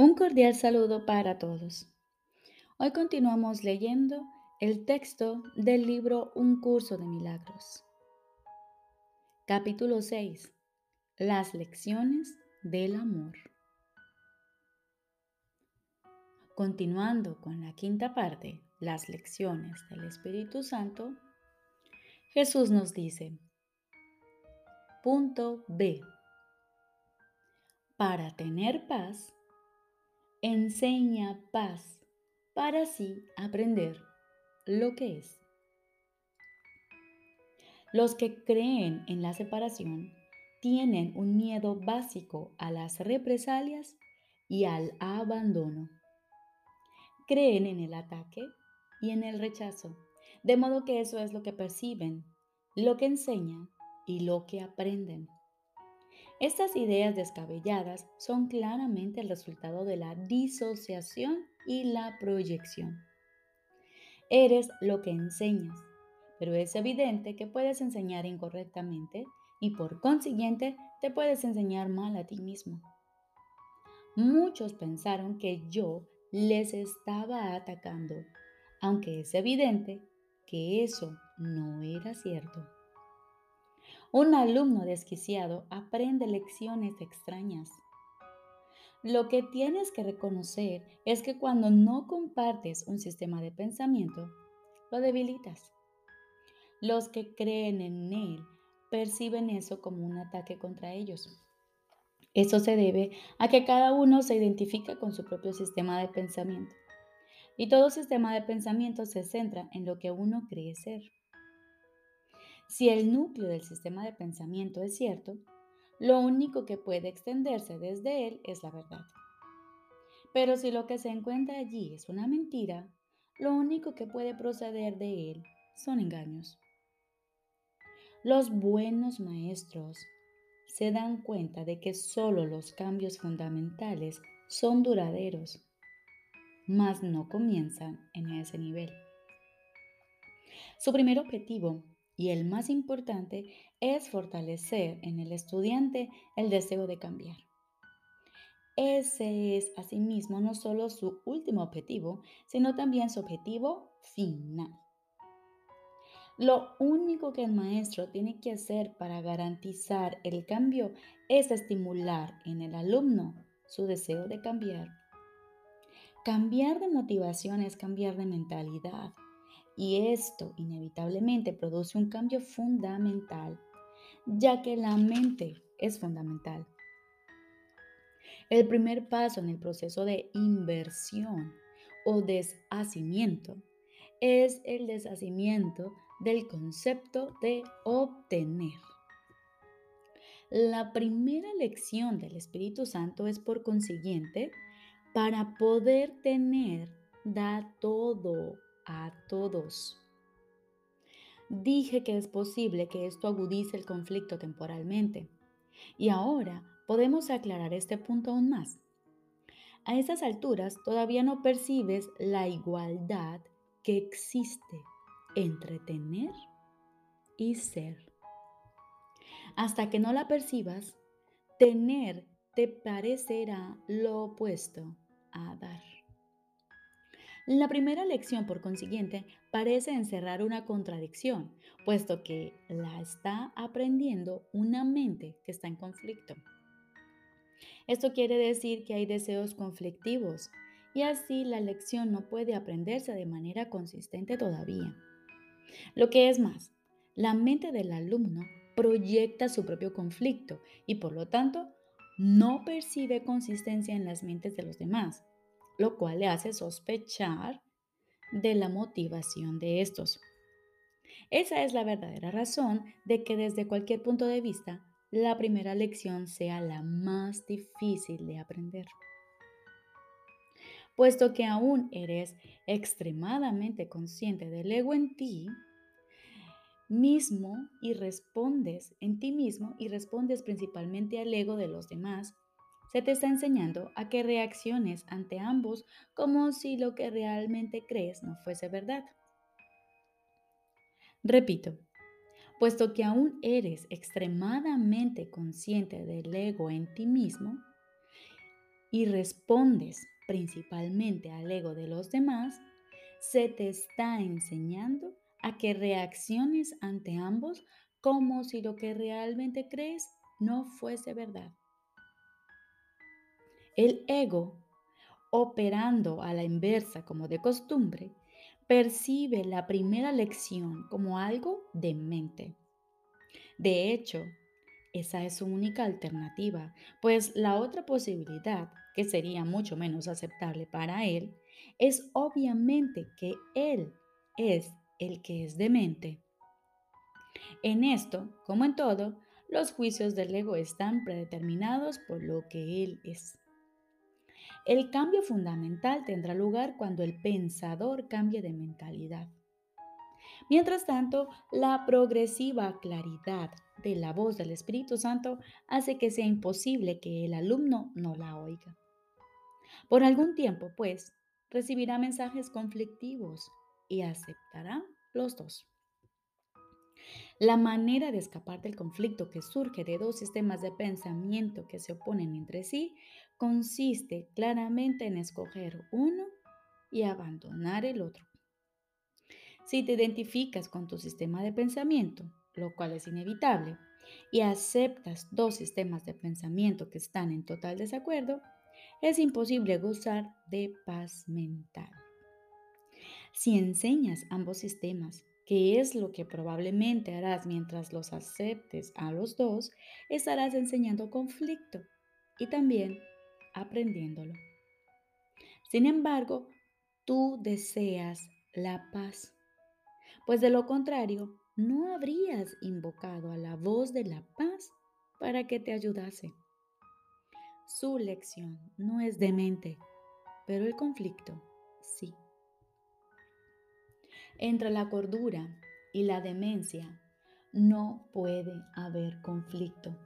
Un cordial saludo para todos. Hoy continuamos leyendo el texto del libro Un curso de milagros. Capítulo 6. Las lecciones del amor. Continuando con la quinta parte, las lecciones del Espíritu Santo, Jesús nos dice, punto B. Para tener paz, enseña paz para así aprender lo que es. Los que creen en la separación tienen un miedo básico a las represalias y al abandono. Creen en el ataque y en el rechazo, de modo que eso es lo que perciben, lo que enseñan y lo que aprenden. Estas ideas descabelladas son claramente el resultado de la disociación y la proyección. Eres lo que enseñas, pero es evidente que puedes enseñar incorrectamente y por consiguiente te puedes enseñar mal a ti mismo. Muchos pensaron que yo les estaba atacando, aunque es evidente que eso no era cierto. Un alumno desquiciado aprende lecciones extrañas. Lo que tienes que reconocer es que cuando no compartes un sistema de pensamiento, lo debilitas. Los que creen en él perciben eso como un ataque contra ellos. Eso se debe a que cada uno se identifica con su propio sistema de pensamiento. Y todo sistema de pensamiento se centra en lo que uno cree ser. Si el núcleo del sistema de pensamiento es cierto, lo único que puede extenderse desde él es la verdad. Pero si lo que se encuentra allí es una mentira, lo único que puede proceder de él son engaños. Los buenos maestros se dan cuenta de que solo los cambios fundamentales son duraderos, mas no comienzan en ese nivel. Su primer objetivo y el más importante es fortalecer en el estudiante el deseo de cambiar. Ese es asimismo no solo su último objetivo, sino también su objetivo final. Lo único que el maestro tiene que hacer para garantizar el cambio es estimular en el alumno su deseo de cambiar. Cambiar de motivación es cambiar de mentalidad. Y esto inevitablemente produce un cambio fundamental, ya que la mente es fundamental. El primer paso en el proceso de inversión o deshacimiento es el deshacimiento del concepto de obtener. La primera lección del Espíritu Santo es por consiguiente, para poder tener, da todo a todos. Dije que es posible que esto agudice el conflicto temporalmente. Y ahora podemos aclarar este punto aún más. A estas alturas todavía no percibes la igualdad que existe entre tener y ser. Hasta que no la percibas, tener te parecerá lo opuesto a dar. La primera lección, por consiguiente, parece encerrar una contradicción, puesto que la está aprendiendo una mente que está en conflicto. Esto quiere decir que hay deseos conflictivos y así la lección no puede aprenderse de manera consistente todavía. Lo que es más, la mente del alumno proyecta su propio conflicto y por lo tanto no percibe consistencia en las mentes de los demás lo cual le hace sospechar de la motivación de estos. Esa es la verdadera razón de que desde cualquier punto de vista, la primera lección sea la más difícil de aprender. Puesto que aún eres extremadamente consciente del ego en ti, mismo y respondes en ti mismo y respondes principalmente al ego de los demás, se te está enseñando a que reacciones ante ambos como si lo que realmente crees no fuese verdad. Repito, puesto que aún eres extremadamente consciente del ego en ti mismo, y respondes principalmente al ego de los demás, se te está enseñando a que reacciones ante ambos como si lo que realmente crees no fuese verdad. El ego, operando a la inversa como de costumbre, percibe la primera lección como algo de mente. De hecho, esa es su única alternativa, pues la otra posibilidad, que sería mucho menos aceptable para él, es obviamente que él es el que es demente. En esto, como en todo, los juicios del ego están predeterminados por lo que él es. El cambio fundamental tendrá lugar cuando el pensador cambie de mentalidad. Mientras tanto, la progresiva claridad de la voz del Espíritu Santo hace que sea imposible que el alumno no la oiga. Por algún tiempo, pues, recibirá mensajes conflictivos y aceptará los dos. La manera de escapar del conflicto que surge de dos sistemas de pensamiento que se oponen entre sí consiste claramente en escoger uno y abandonar el otro. Si te identificas con tu sistema de pensamiento, lo cual es inevitable, y aceptas dos sistemas de pensamiento que están en total desacuerdo, es imposible gozar de paz mental. Si enseñas ambos sistemas, que es lo que probablemente harás mientras los aceptes a los dos, estarás enseñando conflicto y también aprendiéndolo. Sin embargo, tú deseas la paz, pues de lo contrario, no habrías invocado a la voz de la paz para que te ayudase. Su lección no es demente, pero el conflicto sí. Entre la cordura y la demencia no puede haber conflicto.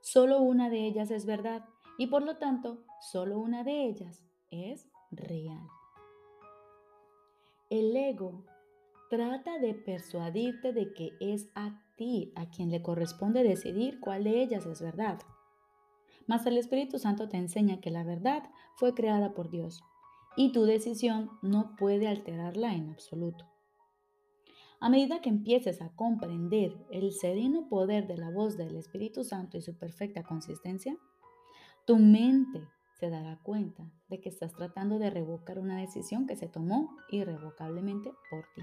Solo una de ellas es verdad y por lo tanto solo una de ellas es real. El ego trata de persuadirte de que es a ti a quien le corresponde decidir cuál de ellas es verdad. Mas el Espíritu Santo te enseña que la verdad fue creada por Dios y tu decisión no puede alterarla en absoluto. A medida que empieces a comprender el sereno poder de la voz del Espíritu Santo y su perfecta consistencia, tu mente se dará cuenta de que estás tratando de revocar una decisión que se tomó irrevocablemente por ti.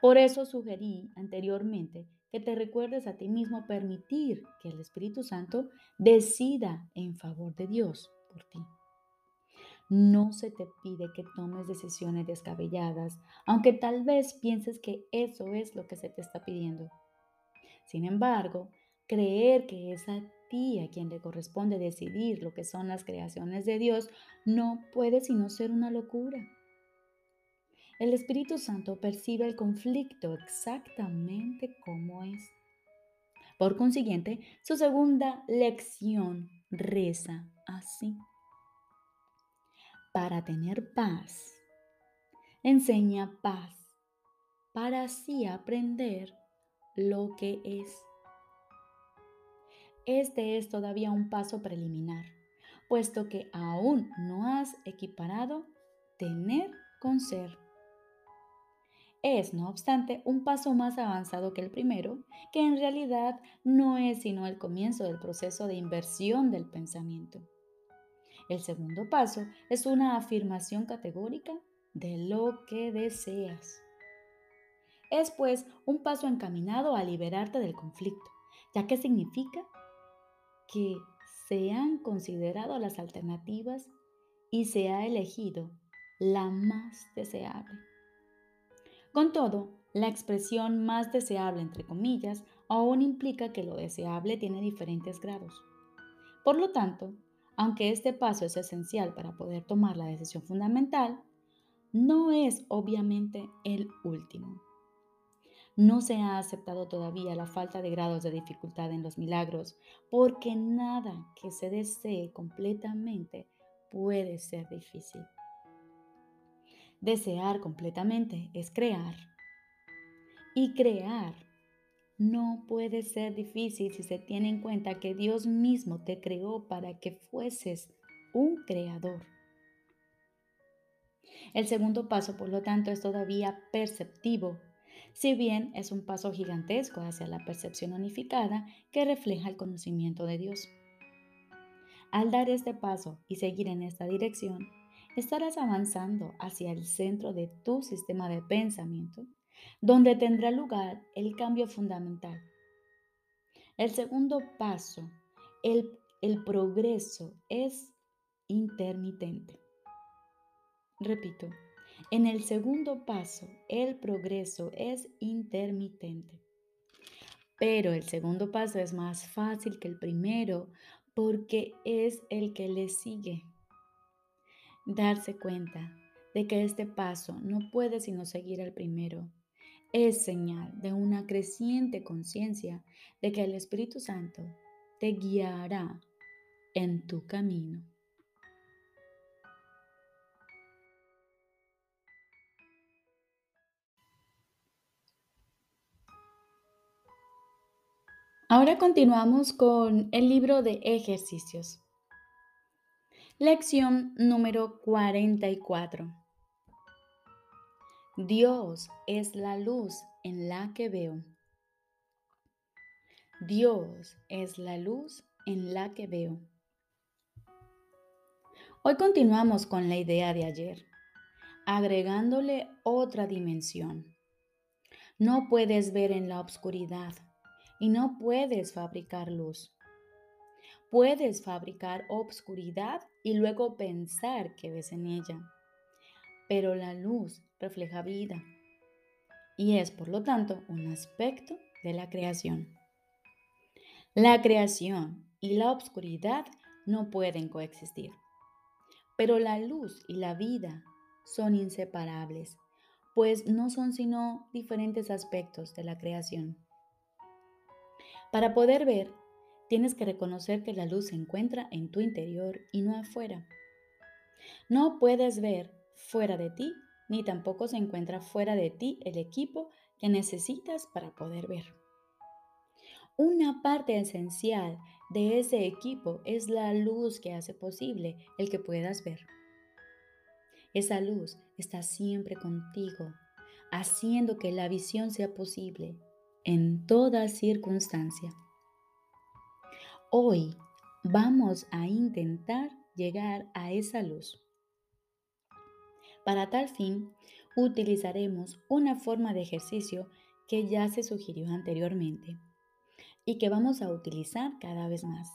Por eso sugerí anteriormente que te recuerdes a ti mismo permitir que el Espíritu Santo decida en favor de Dios por ti. No se te pide que tomes decisiones descabelladas, aunque tal vez pienses que eso es lo que se te está pidiendo. Sin embargo, creer que es a ti a quien le corresponde decidir lo que son las creaciones de Dios no puede sino ser una locura. El Espíritu Santo percibe el conflicto exactamente como es. Por consiguiente, su segunda lección reza así para tener paz. Enseña paz para así aprender lo que es. Este es todavía un paso preliminar, puesto que aún no has equiparado tener con ser. Es, no obstante, un paso más avanzado que el primero, que en realidad no es sino el comienzo del proceso de inversión del pensamiento. El segundo paso es una afirmación categórica de lo que deseas. Es pues un paso encaminado a liberarte del conflicto, ya que significa que se han considerado las alternativas y se ha elegido la más deseable. Con todo, la expresión más deseable, entre comillas, aún implica que lo deseable tiene diferentes grados. Por lo tanto, aunque este paso es esencial para poder tomar la decisión fundamental, no es obviamente el último. No se ha aceptado todavía la falta de grados de dificultad en los milagros, porque nada que se desee completamente puede ser difícil. Desear completamente es crear. Y crear no puede ser difícil si se tiene en cuenta que Dios mismo te creó para que fueses un creador. El segundo paso, por lo tanto, es todavía perceptivo, si bien es un paso gigantesco hacia la percepción unificada que refleja el conocimiento de Dios. Al dar este paso y seguir en esta dirección, estarás avanzando hacia el centro de tu sistema de pensamiento, donde tendrá lugar el cambio fundamental. El segundo paso, el, progreso, es intermitente. Repito, en el segundo paso, el progreso es intermitente. Pero el segundo paso es más fácil que el primero porque es el que le sigue. Darse cuenta de que este paso no puede sino seguir al primero es señal de una creciente conciencia de que el Espíritu Santo te guiará en tu camino. Ahora continuamos con el libro de ejercicios. Lección número 44. Dios es la luz en la que veo. Dios es la luz en la que veo. Hoy continuamos con la idea de ayer, agregándole otra dimensión. No puedes ver en la oscuridad y no puedes fabricar luz. Puedes fabricar obscuridad y luego pensar que ves en ella. Pero la luz refleja vida y es por lo tanto un aspecto de la creación. La creación y la obscuridad no pueden coexistir, pero la luz y la vida son inseparables, pues no son sino diferentes aspectos de la creación. Para poder ver, tienes que reconocer que la luz se encuentra en tu interior y no afuera. No puedes ver fuera de ti, ni tampoco se encuentra fuera de ti el equipo que necesitas para poder ver. Una parte esencial de ese equipo es la luz que hace posible el que puedas ver. Esa luz está siempre contigo, haciendo que la visión sea posible en toda circunstancia. Hoy vamos a intentar llegar a esa luz. Para tal fin, utilizaremos una forma de ejercicio que ya se sugirió anteriormente y que vamos a utilizar cada vez más.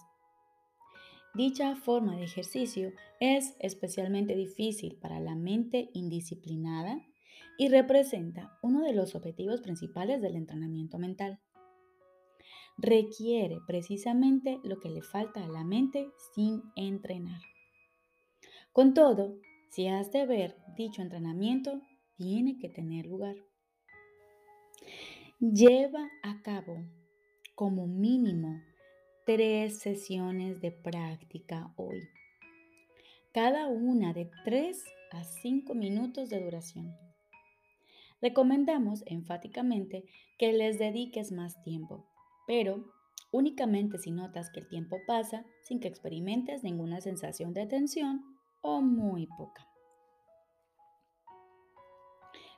Dicha forma de ejercicio es especialmente difícil para la mente indisciplinada y representa uno de los objetivos principales del entrenamiento mental. Requiere precisamente lo que le falta a la mente sin entrenar. Con todo, si has de ver dicho entrenamiento, tiene que tener lugar. Lleva a cabo como mínimo tres sesiones de práctica hoy, cada una de 3 a 5 minutos de duración. Recomendamos enfáticamente que les dediques más tiempo, pero únicamente si notas que el tiempo pasa sin que experimentes ninguna sensación de tensión o muy poca.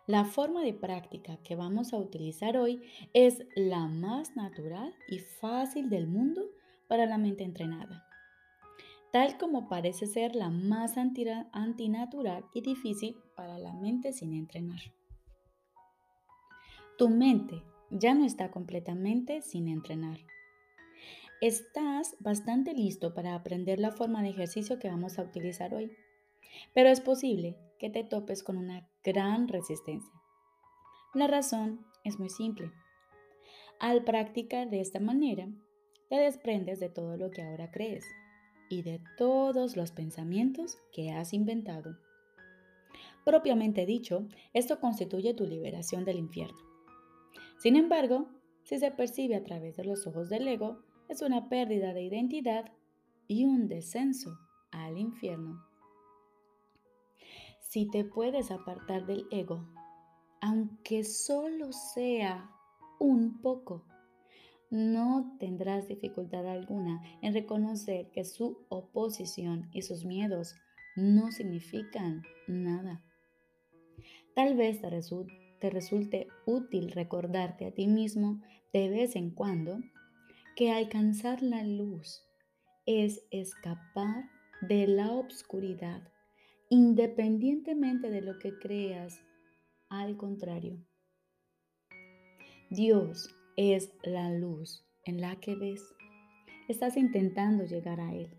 La forma de práctica que vamos a utilizar hoy es la más natural y fácil del mundo para la mente entrenada, tal como parece ser la más antinatural y difícil para la mente sin entrenar. Tu mente ya no está completamente sin entrenar. Estás bastante listo para aprender la forma de ejercicio que vamos a utilizar hoy, pero es posible que te topes con una gran resistencia. La razón es muy simple. Al practicar de esta manera, te desprendes de todo lo que ahora crees y de todos los pensamientos que has inventado. Propiamente dicho, esto constituye tu liberación del infierno. Sin embargo, si se percibe a través de los ojos del ego, es una pérdida de identidad y un descenso al infierno. Si te puedes apartar del ego, aunque solo sea un poco, no tendrás dificultad alguna en reconocer que su oposición y sus miedos no significan nada. Tal vez te, resulte útil recordarte a ti mismo de vez en cuando que alcanzar la luz es escapar de la obscuridad, independientemente de lo que creas. Al contrario, Dios es la luz en la que ves. Estás intentando llegar a Él.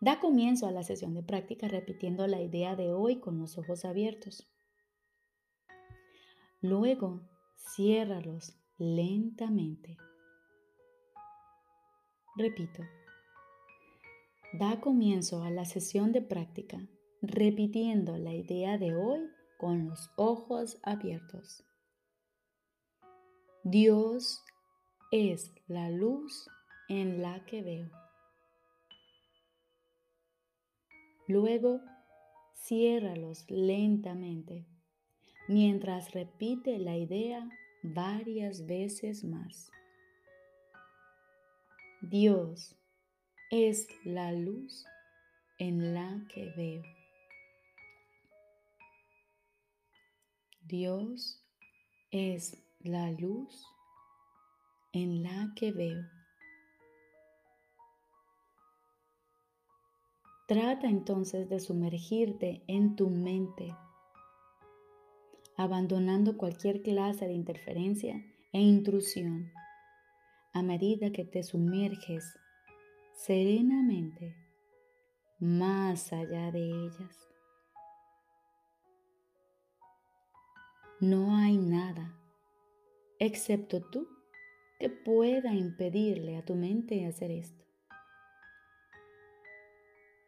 Da comienzo a la sesión de práctica repitiendo la idea de hoy con los ojos abiertos. Luego, ciérralos lentamente. Repito. Da comienzo a la sesión de práctica repitiendo la idea de hoy con los ojos abiertos. Dios es la luz en la que veo. Luego, ciérralos lentamente mientras repite la idea varias veces más. Dios es la luz en la que veo. Dios es la luz en la que veo. Trata entonces de sumergirte en tu mente, abandonando cualquier clase de interferencia e intrusión a medida que te sumerges serenamente más allá de ellas. No hay nada, excepto tú, que pueda impedirle a tu mente hacer esto.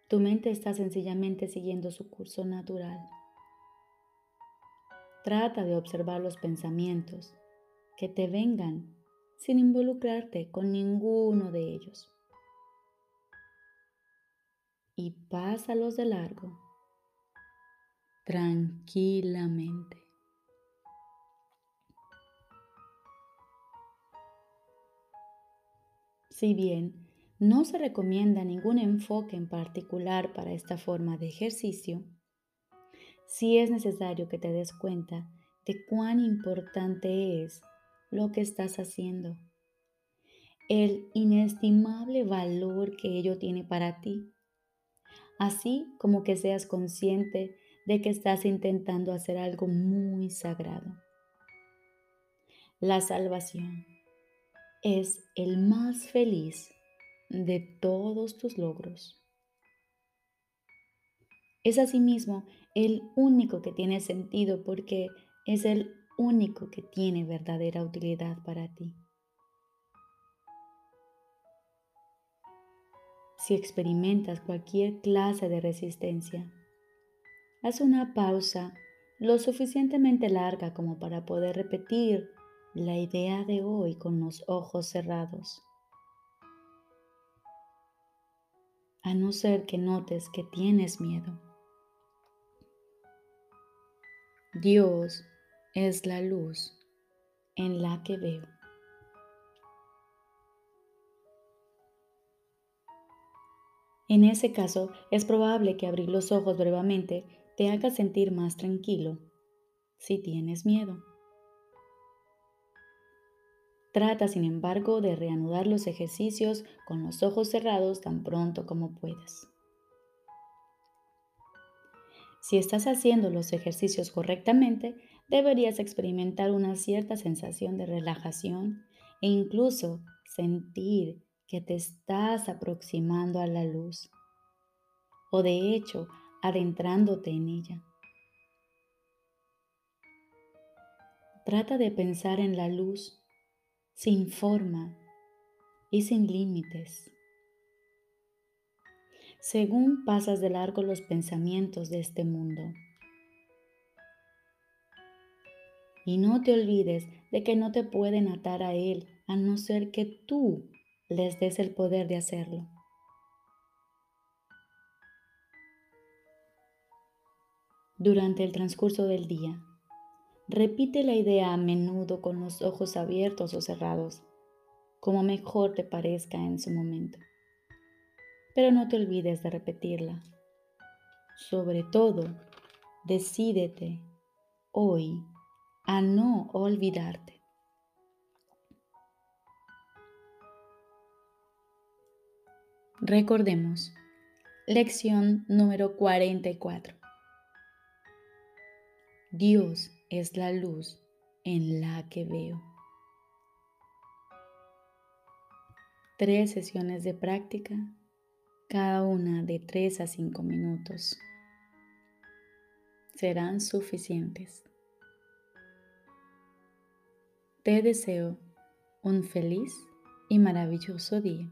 Tu mente está sencillamente siguiendo su curso natural. Trata de observar los pensamientos que te vengan sin involucrarte con ninguno de ellos. Y pásalos de largo tranquilamente. Si bien no se recomienda ningún enfoque en particular para esta forma de ejercicio. Sí es necesario que te des cuenta de cuán importante es lo que estás haciendo, el inestimable valor que ello tiene para ti, así como que seas consciente de que estás intentando hacer algo muy sagrado. La salvación es el más feliz de todos tus logros. Es asimismo el único que tiene sentido porque es el único que tiene verdadera utilidad para ti. Si experimentas cualquier clase de resistencia, haz una pausa lo suficientemente larga como para poder repetir la idea de hoy con los ojos cerrados. a no ser que notes que tienes miedo. Dios es la luz en la que veo. En ese caso, es probable que abrir los ojos brevemente te haga sentir más tranquilo si tienes miedo. Trata, sin embargo, de reanudar los ejercicios con los ojos cerrados tan pronto como puedas. Si estás haciendo los ejercicios correctamente, deberías experimentar una cierta sensación de relajación e incluso sentir que te estás aproximando a la luz o de hecho adentrándote en ella. Trata de pensar en la luz sin forma y sin límites. Según pasas de largo los pensamientos de este mundo. Y no te olvides de que no te pueden atar a Él a no ser que tú les des el poder de hacerlo. Durante el transcurso del día, Repite la idea a menudo con los ojos abiertos o cerrados. como mejor te parezca en su momento. Pero no te olvides de repetirla. Sobre todo, decídete hoy a no olvidarte. Recordemos, lección número 44. Dios es la luz en la que veo. Tres sesiones de práctica, cada una de 3 a 5 minutos, serán suficientes. Te deseo un feliz y maravilloso día.